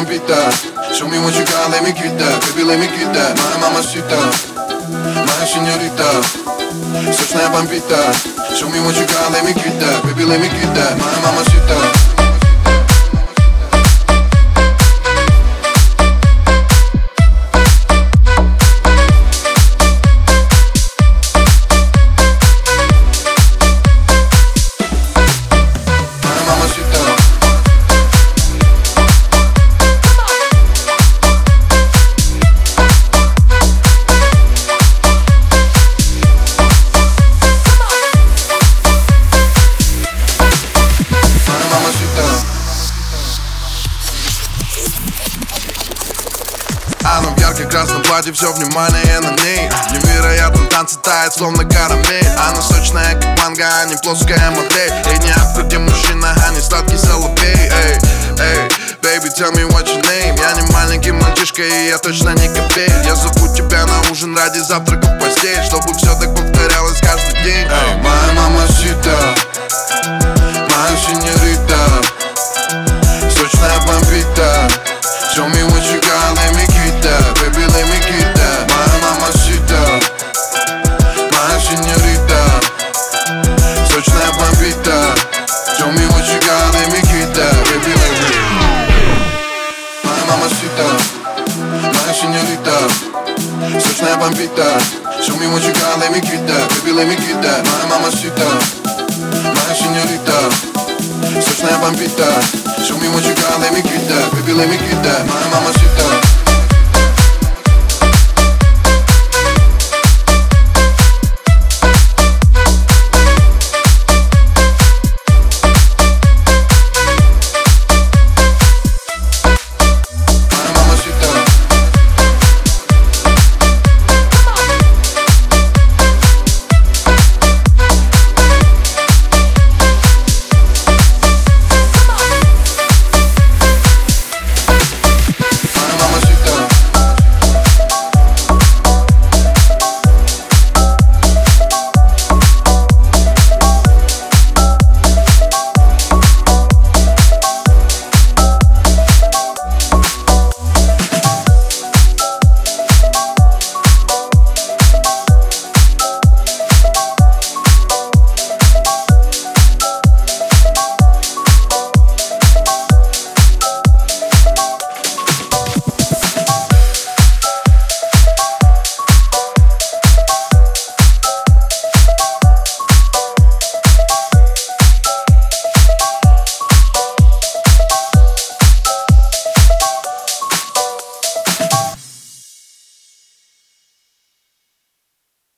Show me what you got, let me get that. Baby, let me get that. My mamacita, my señorita. So snap and beat that. Show me what you got, let me get that. Baby, let me get that. My mamacita. Платье, все внимание на ней. Невероятно танцы тает, словно карамель. Она сочная, как манго, а не плоская модель. Ей не где мужчина, а не сладкий соловей Эй, эй, baby, tell me what your name. Я не маленький мальчишка, и я точно не копей. Я зову тебя на ужин ради завтрака в постель Чтобы все так повторялось каждый день. Эй, моя мамасита Моя Моя мамасита Моя сеньорита Сочная бомбита Show me what you got, let me get that Baby, let me get that Моя мамасита Моя сеньорита Сочная бомбита Show me what